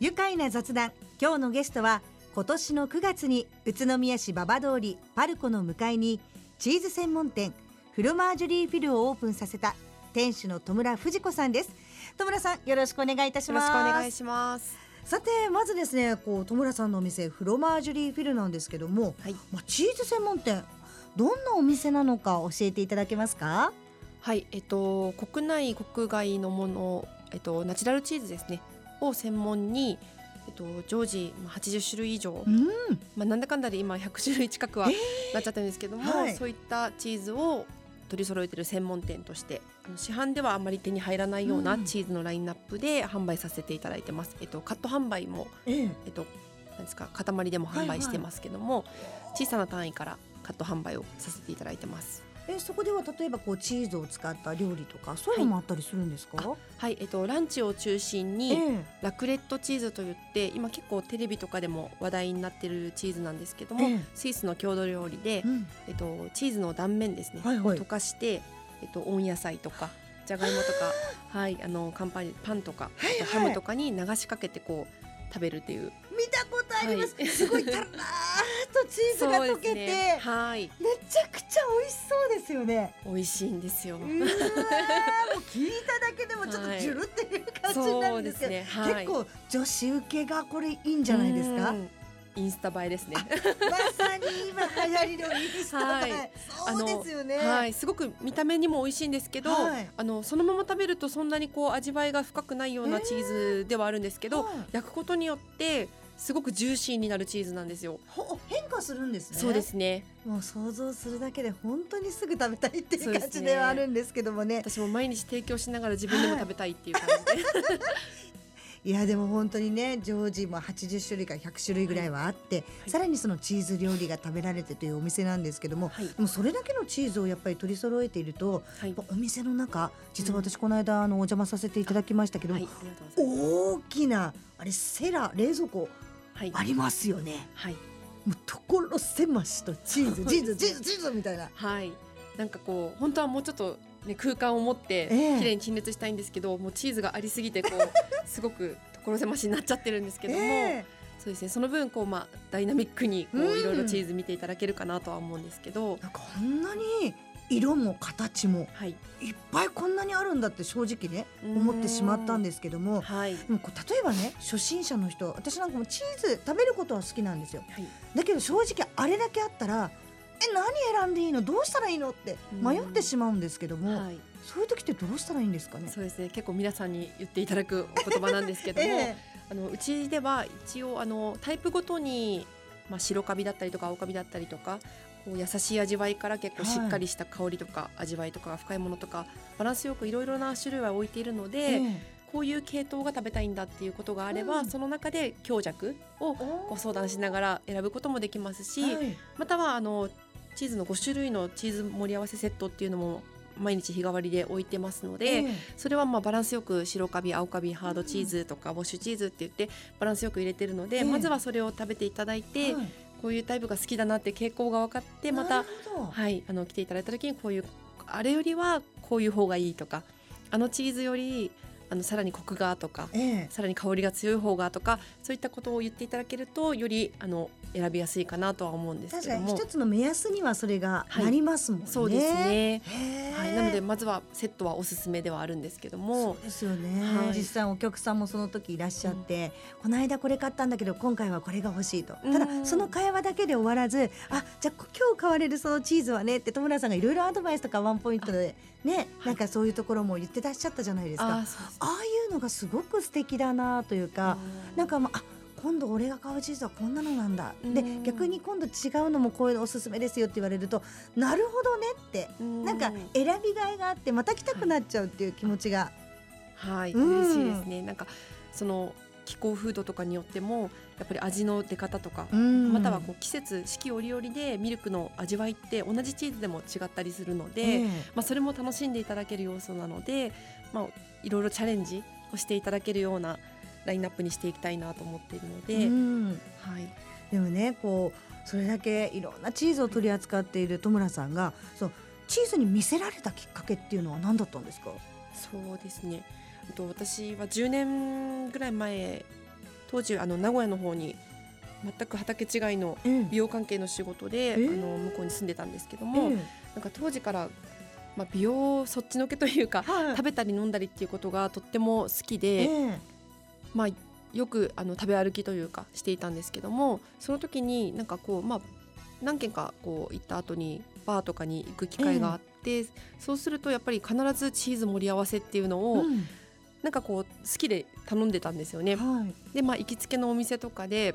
愉快な雑談。今日のゲストは今年の9月に宇都宮市馬場通りパルコの向かいにチーズ専門店フロマージュリーフィルをオープンさせた店主の戸村藤子さんです。戸村さんよろしくお願いいたします。よろしくお願いしますさてまずですねこう戸村さんのお店フロマージュリーフィルなんですけども、はい。まあ、チーズ専門店どんなお店なのか教えていただけますか？はいえっと国内国外のものえっとナチュラルチーズですねを専門にえっと常時まあ80種類以上、うん。まあなんだかんだで今100種類近くはなっちゃったんですけども、はい。そういったチーズを取り揃えてる専門店として市販ではあまり手に入らないよううなん。チーズのラインナップで販売させていただいてます。えっとカット販売もええ。えっとなんですか塊でも販売してますけども、小さな単位からカット販売をさせていただいてます。えそこでは例えばこうチーズを使った料理とかそういうのもあったりするんですか、はい、えっとランチを中心に、ええ。ラクレットチーズといって今結構テレビとかでも話題になってるチーズなんですけども、ええ。スイスの郷土料理で、うん。えっと、チーズの断面ですね、はいはい。溶かして、えっと、温野菜とかじゃがいもとか はい。あの乾パンパンとか、はいはい。ハムとかに流しかけてこう食べるっていう。見たことあります、はい。すごいたらとチーズが溶けて、ね。はい。めちゃくちゃ美味しそうですよね。美味しいんですよ。もう聞いただけでもちょっとジュルっていう感じになるんですけど、そうですね。はい。結構女子受けがこれいいんじゃないですか？うん。インスタ映えですね。まさに今流行りのインスタ映え、はい。そうですよね。はい、すごく見た目にも美味しいんですけど、はい。あのそのまま食べるとそんなにこう味わいが深くないようなチーズではあるんですけど、はい焼くことによってすごくジューシーになるチーズなんですよ。ほ変化するんですねそうですね。もう想像するだけで本当にすぐ食べたいっていう感じではあるんですけどもね私も毎日提供しながら自分でも食べたいっていう感じで。い やでも本当にね常時も80種類から100種類ぐらいはあって、さらにそのチーズ料理が食べられてというお店なんですけども、はい。でもそれだけのチーズをやっぱり取り揃えていると、はい。お店の中実は私この間あのお邪魔させていただきましたけど。大きなあれセラ冷蔵庫はい、ありますよね。はい、もう所狭しとチーズ チーズチーズチーズみたいな。はい、なんかこう本当はもうちょっとね空間を持ってええ綺麗に陳列したいんですけど、もうチーズがありすぎてこう すごく所狭しになっちゃってるんですけども。ええそうですね。その分こうまあダイナミックにこううんいろいろチーズ見ていただけるかなとは思うんですけど、なんかこんなに色も形もはい。いっぱいこんなにあるんだって正直ね思ってしまったんですけどもはい。でもこう例えばね初心者の人私なんかもチーズ食べることは好きなんですよはい。だけど正直あれだけあったらえ何選んでいいの？どうしたらいいの？って迷ってしまうんですけども、はい。そういう時ってどうしたらいいんですかね？そうですね。結構皆さんに言っていただくお言葉なんですけども、えあのうちでは一応あのタイプごとにまあ白カビだったりとか青カビだったりとか。こう優しい味わいから結構しっかりした香りとか味わいとかが深いものとかバランスよくいろいろな種類は置いているのえで、えこういう系統が食べたいんだっていうことがあれば、うん。その中で強弱をご相談しながら選ぶこともできますし、はい。またはあのチーズの5種類のチーズ盛り合わせセットっていうのも毎日日替わりで置いてますので、ええ。それはまあバランスよく白カビ青カビハードチーズとかウォッシュチーズって言ってバランスよく入れてるので、ええ。まずはそれを食べていただいて、はい。こういうタイプが好きだなって傾向が分かってまたはいあの来ていただいた時にこういうあれよりはこういう方がいいとかあのチーズよりあのさらにコクがとかええ。さらに香りが強い方がとかそういったことを言っていただけるとよりあの選びやすいかなとは思うんですけども。に一つの目安にはそれがなりますもんね、そうですね、はい、なのでまずはセットはおすすめではあるんですけども。そうですよね、はい。実際お客さんもその時いらっしゃって、この間これ買ったんだけど今回はこれが欲しいと、うん。ただその会話だけで終わらずあじゃあ今日買われるそのチーズはねって戸村さんがいろいろアドバイスとかワンポイントでねなんかそういうところも言ってらっしゃったじゃないですか。ああいうのがすごく素敵だなというか、なんかまああ今度俺が買うチーズはこんなのなんだ、でうん。逆に今度違うのもこういうのおすすめですよって言われるとなるほどねってうん。なんか選びがいがあってまた来たくなっちゃうっていう気持ちが、はい、うん。嬉しいですね。なんかその気候風土とかによってもやっぱり味の出方とか、うん。またはこう季節四季折々でミルクの味わいって同じチーズでも違ったりするので、ええ。まあそれも楽しんでいただける要素なので、まあいろいろチャレンジをしていただけるようなラインナップにしていきたいなと思っているので、うん。はい。でもねこうそれだけいろんなチーズを取り扱っている戸村さんがそうチーズに見せられたきっかけっていうのは何だったんですか？そうですね。あと私は10年ぐらい前当時あの名古屋の方に全く畑違いのええ美容関係の仕事で、ええあの向こうに住んでたんですけども、えなんか当時から、まあ、美容そっちのけというかえはい。食べたり飲んだりっていうことがとっても好きえで、えまあ、よくあの食べ歩きというかしていたんですけどもその時になんかこう、まあ、何軒かこう行った後にバーとかに行く機会があって、そうするとやっぱり必ずチーズ盛り合わせっていうのを、うんなんかこう好きで頼んでたんですよね。はい。でまあ行きつけのお店とかで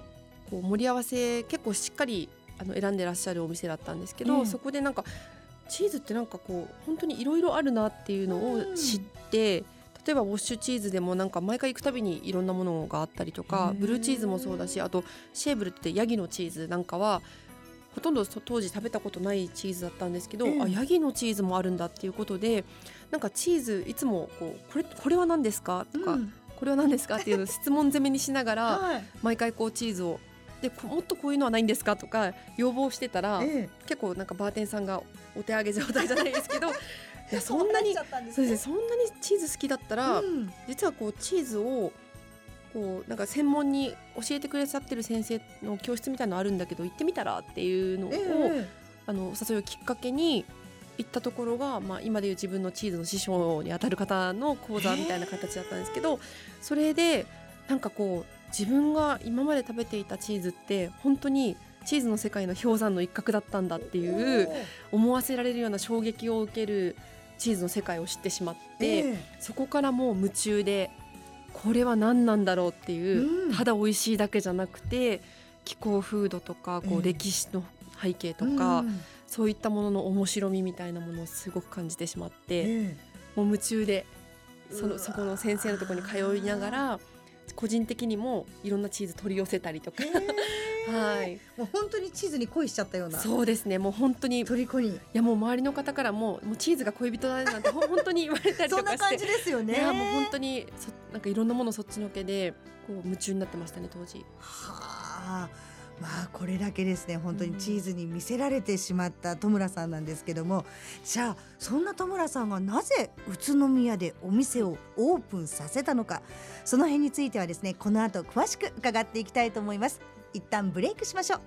こう盛り合わせ結構しっかりあの選んでらっしゃるお店だったんですけど、ええ。そこでなんかチーズってなんかこう本当にいろいろあるなっていうのを知って、例えばウォッシュチーズでもなんか毎回行くたびにいろんなものがあったりとかブルーチーズもそうだしあとシェーブルってヤギのチーズなんかはほとんどそ当時食べたことないチーズだったんですけど、ええ。あヤギのチーズもあるんだっていうことでなんかチーズいつもこうこれこれは何ですか？とか、うん。これは何ですか？っていうのを質問攻めにしながらはい。毎回こうチーズをでこもっとこういうのはないんですか？とか要望してたらえ結構なんかバーテンさんがお手上げ状態じゃないですけど いえやそんなにそんなにチーズ好きだったら、うん。実はこうチーズをこうなんか専門に教えてくださってる先生の教室みたいなのあるんだけど行ってみたらっていうのを、ええ。あのお誘いをきっかけに行ったところが、まあ、今でいう自分のチーズの師匠にあたる方の講座みたいな形だったんですけどそれでなんかこう自分が今まで食べていたチーズって本当にチーズの世界の氷山の一角だったんだっていう思わせられるような衝撃を受けるチーズの世界を知ってしまって、ええ。そこからもう夢中でこれは何なんだろうっていう、うん。ただ美味しいだけじゃなくて気候風土とかこええう歴史の背景とか、うん。そういったものの面白みみたいなものをすごく感じてしまって、ええ。もう夢中でそのそこの先生のところに通いながら個人的にもいろんなチーズ取り寄せたりとか、ええはい。もう本当にチーズに恋しちゃったような。そうですね。もう本当に。い虜に。やもう周りの方からももうチーズが恋人だねなんて 本当に言われたりそとかして。んな感じですよね。いやもう本当にそなんかいろんなものそっちのけでこう夢中になってましたね当時。はあ。まあこれだけですね本当にチーズに魅せられてしまった戸村さんなんですけども。じゃあそんな戸村さんがなぜ宇都宮でお店をオープンさせたのか。その辺についてはですねこの後詳しく伺っていきたいと思います一旦ブレイクしましょう。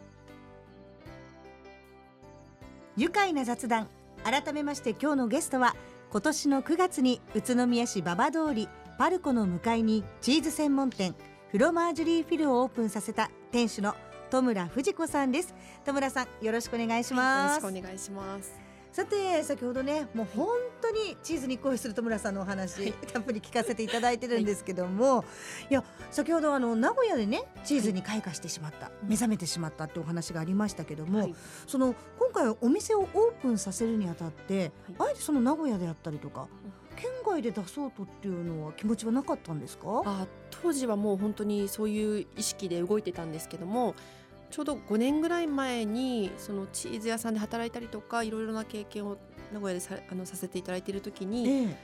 愉快な雑談。改めまして今日のゲストは今年の9月に宇都宮市馬場通りパルコの向かいにチーズ専門店フロマージュリーフィルをオープンさせた店主の戸村藤子さんです。戸村さんよろしくお願いします。よ、ろしくお願いします。さて先ほどねもう本当にチーズに恋する戸村さんのお話、たっぷり聞かせていただいてるんですけども、い、や先ほどあの名古屋でねチーズに開花してしまった、目覚めてしまったってお話がありましたけども、はい。その今回お店をオープンさせるにあたって、はあえてその名古屋であったりとか、県外で出そうとっていうのは気持ちはなかったんですか？あ当時はもう本当にそういう意識で動いてたんですけどもちょうど5年ぐらい前にそのチーズ屋さんで働いたりとかいろいろな経験を名古屋でさあのさせていただいている時にええ。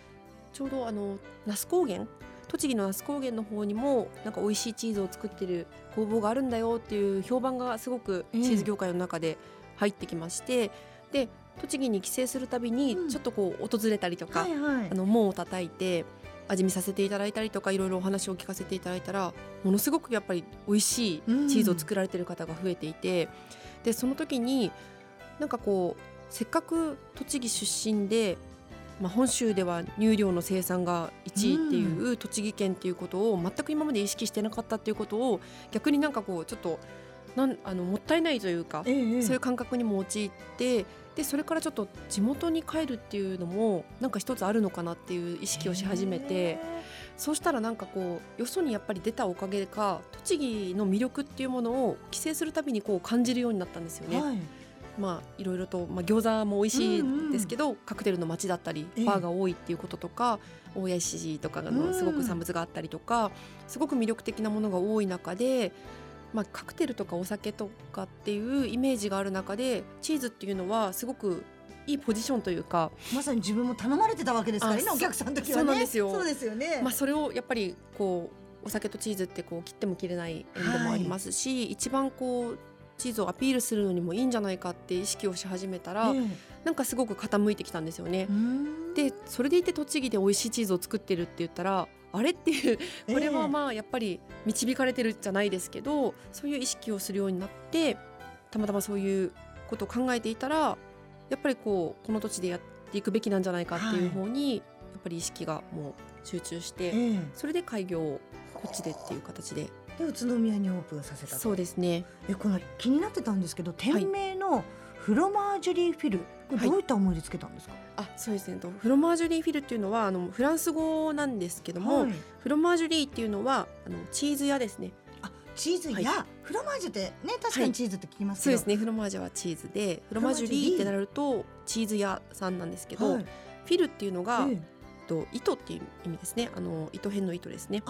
ちょうどあの那須高原栃木の那須高原の方にもなんか美味しいチーズを作ってる工房があるんだよっていう評判がすごくええ。チーズ業界の中で入ってきまして、で栃木に帰省するたびにうん。ちょっとこう訪れたりとか、はいはい。あ。の門を叩いて味見させていただいたりとかいろいろお話を聞かせていただいたらものすごくやっぱり美味しいチーズを作られてる方が増えていて、でその時になんかこうせっかく栃木出身で、まあ、本州では乳量の生産が1位っていう栃木県っていうことを全く今まで意識してなかったっていうことを逆になんかこうちょっとなんあのもったいないというか、ええ。そういう感覚にも陥ってでそれからちょっと地元に帰るっていうのもなんか一つあるのかなっていう意識をし始めてそうしたらなんかこうよそにやっぱり出たおかげか栃木の魅力っていうものを帰省するたびにこう感じるようになったんですよね。はい。まあいろいろと、まあ、餃子も美味しいですけど、カクテルの街だったりええバーが多いっていうこととか大谷石とかうんのすごく産物があったりとかすごく魅力的なものが多い中で、まあ、カクテルとかお酒とかっていうイメージがある中でチーズっていうのはすごくいいポジションというか、まさに自分も頼まれてたわけですからねあお客さんの時はね。そうなんですよ。そうですよね。まあ、それをやっぱりこうお酒とチーズってこう切っても切れない縁でもありますし、一番こうチーズをアピールするのにもいいんじゃないかって意識をし始めたら、えなんかすごく傾いてきたんですよね。でそれでいて栃木で美味しいチーズを作ってるって言ったらあれっていうこれはまあやっぱり導かれてるじゃないですけどそういう意識をするようになってたまたまそういうことを考えていたらやっぱりこうこの土地でやっていくべきなんじゃないかっていう方に、やっぱり意識がもう集中して、ええ。それで開業をこっちでっていう形で。で宇都宮にオープンさせたと。そうですね。えこの気になってたんですけど店名のフロマージュリーフィルこれどういった思いでつけたんですか、あそうですね。とフロマージュリーフィルっていうのはあのフランス語なんですけども、はい。フロマージュリーっていうのはあのチーズ屋ですね。あチーズや、はフロマージュってね確かにチーズって聞きますそうですね。フロマージュはチーズでフロマージュリーってなるとチーズ屋さんなんですけど、はい。フィルっていうのが、ええ。えっと糸っていう意味ですね。あの糸編の糸ですね。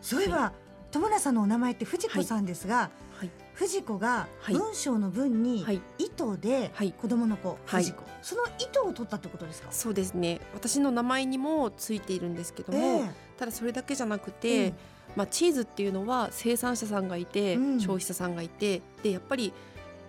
そういえば、友村さんのお名前って藤子さんですが、はい。藤子がはい。文章の文にはい。糸ではい。子供の子、はい。藤子。その糸を取ったってことですか、そうですね。私の名前にもついているんですけども、ええ。ただそれだけじゃなくて、ええまあ、チーズっていうのは生産者さんがいて、うん。消費者さんがいてでやっぱり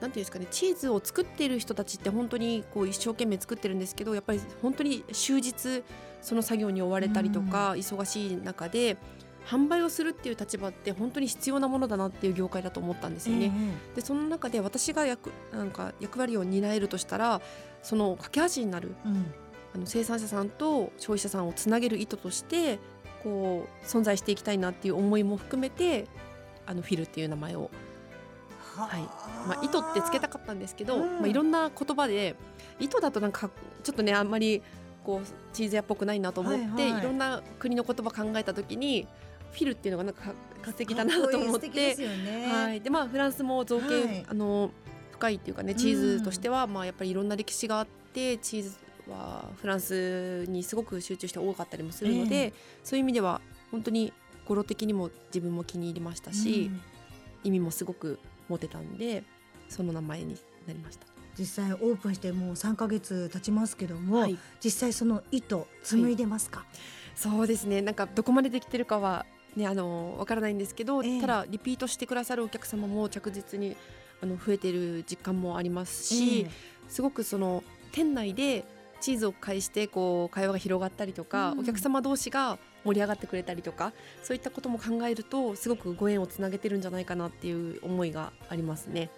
なんていうんですかねチーズを作っている人たちって本当にこう一生懸命作ってるんですけどやっぱり本当に終日その作業に追われたりとか、忙しい中で販売をするっていう立場って本当に必要なものだなっていう業界だと思ったんですよね。でその中で私が役なんか役割を担えるとしたらその架け橋になるええうん。あの生産者さんと消費者さんをつなげる意図としてこう存在していきたいなっていう思いも含めてあのフィルっていう名前を、はい。まあ、糸ってつけたかったんですけど、うん。まあ、いろんな言葉で糸だとなんかちょっとねあんまりこうチーズ屋っぽくないなと思って、はいはい。いろんな国の言葉考えた時にフィルっていうのがなんか素敵だなと思って。ね、はい、でまあフランスも造形、はい。あの深いっていうかねチーズとしては、まあやっぱりいろんな歴史があってチーズはフランスにすごく集中して多かったりもするので、えそういう意味では本当に語呂的にも自分も気に入りましたし、うん。意味もすごく持てたんでその名前になりました。実際オープンしてもう3ヶ月経ちますけども、はい、実際その糸紡いでますか、そうですね。なんかどこまでできてるかはねあのわからないんですけど、ええ。ただリピートしてくださるお客様も着実にあの増えている実感もありますし、えすごくその店内でチーズを介してこう会話が広がったりとか、うん。お客様同士が盛り上がってくれたりとかそういったことも考えるとすごくご縁をつなげてるんじゃないかなっていう思いがありますね。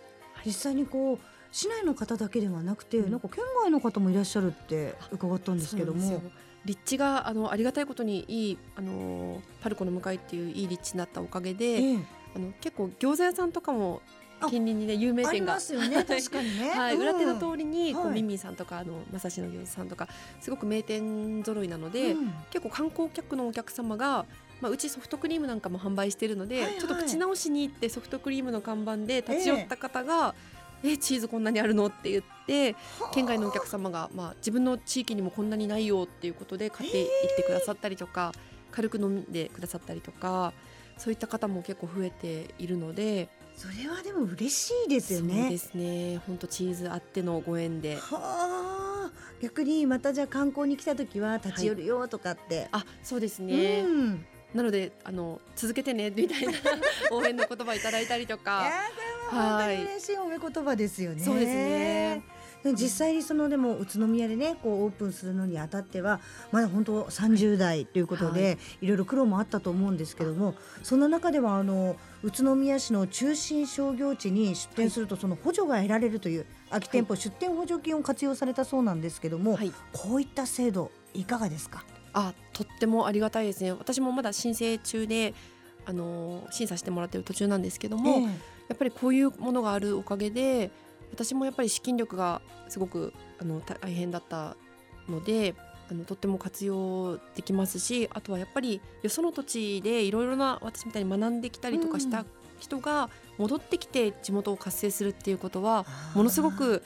実際にこう市内の方だけではなくて、うん。なんか県外の方もいらっしゃるって伺ったんですけども立地があのありがたいことにいいあのパルコの向かいっていういい立地になったおかげで、ええ。あの結構餃子屋さんとかもあ近隣にね有名あり店がますよね。確かにね、はい、うん。裏手の通りにこう、はい。ミンミンさんとかあのまさしの餃子さんとかすごく名店揃いなので、うん。結構観光客のお客様が、まあ、うちソフトクリームなんかも販売してるので、はいはい。ちょっと口直しに行ってソフトクリームの看板で立ち寄った方が「えチーズこんなにあるの?」って言って県外のお客様が、まあ、自分の地域にもこんなにないよっていうことで買っていってくださったりとか軽く飲んでくださったりとかそういった方も結構増えているので。それはでも嬉しいですよそうねですね。本当チーズあってのご縁で。はあ。逆にまたじゃあ観光に来た時は立ち寄るよとかって、あそうですね、うん。なのであの続けてねみたいな 応援の言葉いただいたりとかは本当に嬉しい褒め言葉ですよね。そうですね。で実際にそのでも宇都宮でねこうオープンするのにあたってはまだ本当30代ということで、、はい。ろいろ苦労もあったと思うんですけどもそんな中ではあの宇都宮市の中心商業地に出店するとその補助が得られるという空き店舗出店補助金を活用されたそうなんですけども、はい、こういった制度いかがですか？あとってもありがたいですね。私もまだ申請中であの審査してもらってる途中なんですけども、やっぱりこういうものがあるおかげで私もやっぱり資金力がすごくあの大変だったのであのとっても活用できますしあとはやっぱりよその土地でいろいろな私みたいに学んできたりとかした人が戻ってきて地元を活性するっていうことはものすごく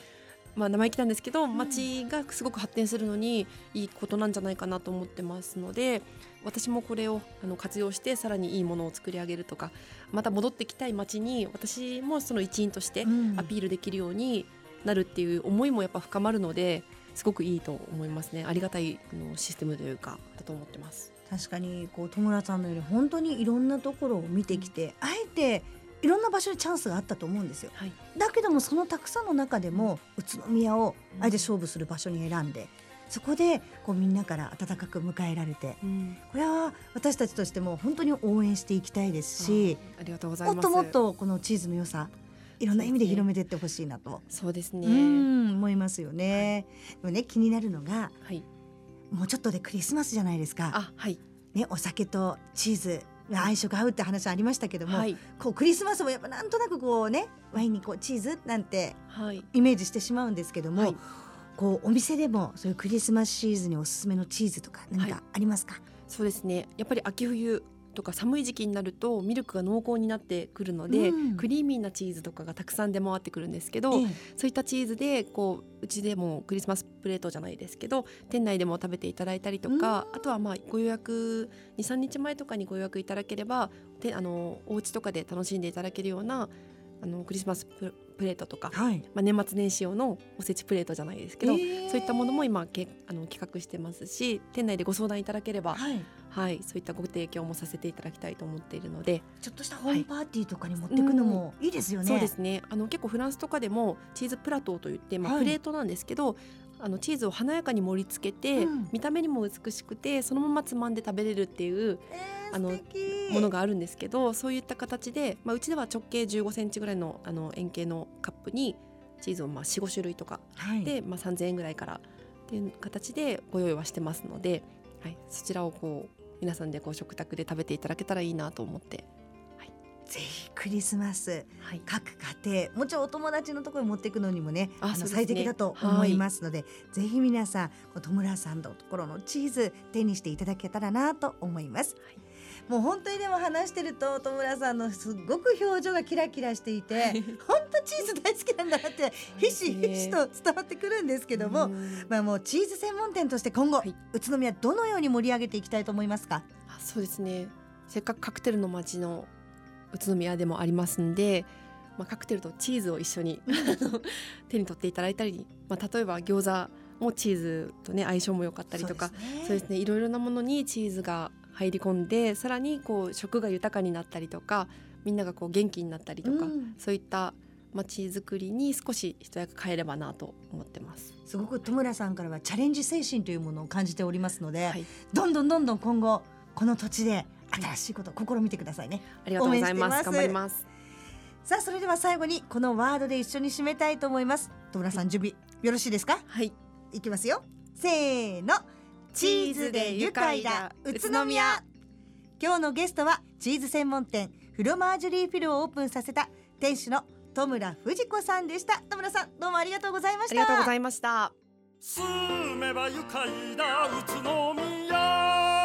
まあ、生意気なんですけど町がすごく発展するのにいいことなんじゃないかなと思ってますので私もこれをあの活用してさらにいいものを作り上げるとかまた戻ってきたい町に私もその一員としてうん。アピールできるようになるっていう思いもやっぱ深まるのですごくいいと思いますね。ありがたいあのシステムというかだと思ってます。確かにこう戸村さんのように本当にいろんなところを見てきて、あえていろんな場所にチャンスがあったと思うんですよ。はい。だけどもそのたくさんの中でも宇都宮をあえて勝負する場所に選んでそこでこうみんなから温かく迎えられてうん。これは私たちとしても本当に応援していきたいですしありがとうございます。もっともっとこのチーズの良さいろんな意味で広めていってほしいなと、そうですね。うん思いますよね。でもね気になるのがはい。もうちょっとでクリスマスじゃないですか。あはい。ねお酒とチーズが相性が合うって話ありましたけども、はい。こうクリスマスもやっぱなんとなくこうねワインにこうチーズなんてはい。イメージしてしまうんですけども、はいこうお店でもそういうクリスマスシーズンにおすすめのチーズとか何かありますか、そうですね。やっぱり秋冬とか寒い時期になるとミルクが濃厚になってくるので、うん。クリーミーなチーズとかがたくさん出回ってくるんですけど、ええ。そういったチーズでこううちでもクリスマスプレートじゃないですけど店内でも食べていただいたりとか、あとはまあご予約23日前とかにご予約いただければであのお家とかで楽しん。でいただけるようなあのクリスマスププレートとか、はい、まあ、年末年始用のおせちプレートじゃないですけど、ええそういったものも今けあの企画してますし店内でご相談いただければ、はい、はい、そういったご提供もさせていただきたいと思っているので、ちょっとしたホームパーティーとかに持っていくのもいいですよね。そうですね。あの結構フランスとかでもチーズプラトーといって、まあ、はい。プレートなんですけど、あのチーズを華やかに盛り付けて、うん。見た目にも美しくてそのままつまんで食べれるっていうえーあのものがあるんですけどそういった形で、まあ、うちでは直径1 5センチぐらいのあの円形のカップにチーズをまあ45種類とかはい、で、まあ、3,000円ぐらいからっていう形でご用意はしてますので、はい、そちらをこう皆さんでこう食卓で食べていただけたらいいなと思って、ぜひクリスマスはい、各家庭もちろんお友達のところに持っていくのにもねあの最適だと思いますのでぜひ皆さん戸村さんのところのチーズ手にしていただけたらなと思います、はい。もう本当にでも話してると戸村さんのすごく表情がキラキラしていて本当チーズ大好きなんだなって ひしひしと伝わってくるんですけども、うん。まあもうチーズ専門店として今後、はい。宇都宮どのように盛り上げていきたいと思いますか？あそうですね。せっかくカクテルの街の宇都宮でもありますんで、まあ、カクテルとチーズを一緒に 手に取っていただいたり、まあ、例えば餃子もチーズとね相性も良かったりとかそうですね。いろいろなものにチーズが入り込んでさらにこう食が豊かになったりとかみんながこう元気になったりとか、うん。そういった街づくりに少し一役変えればなと思ってます。すごく戸村さんからはチャレンジ精神というものを感じておりますので、はい、どんどんどんどん今後この土地で新しいことを試みてくださいね。ありがとうございます。頑張ります。さあそれでは最後にこのワードで一緒に締めたいと思います。戸村さん準備よろしいですか？はい、いきますよ。せーの。チーズで愉快だ宇都宮。今日のゲストはチーズ専門店フロマージュリーフィルをオープンさせた店主の戸村藤子さんでした。戸村さんどうもありがとうございました。ありがとうございました。住めば愉快だ宇都宮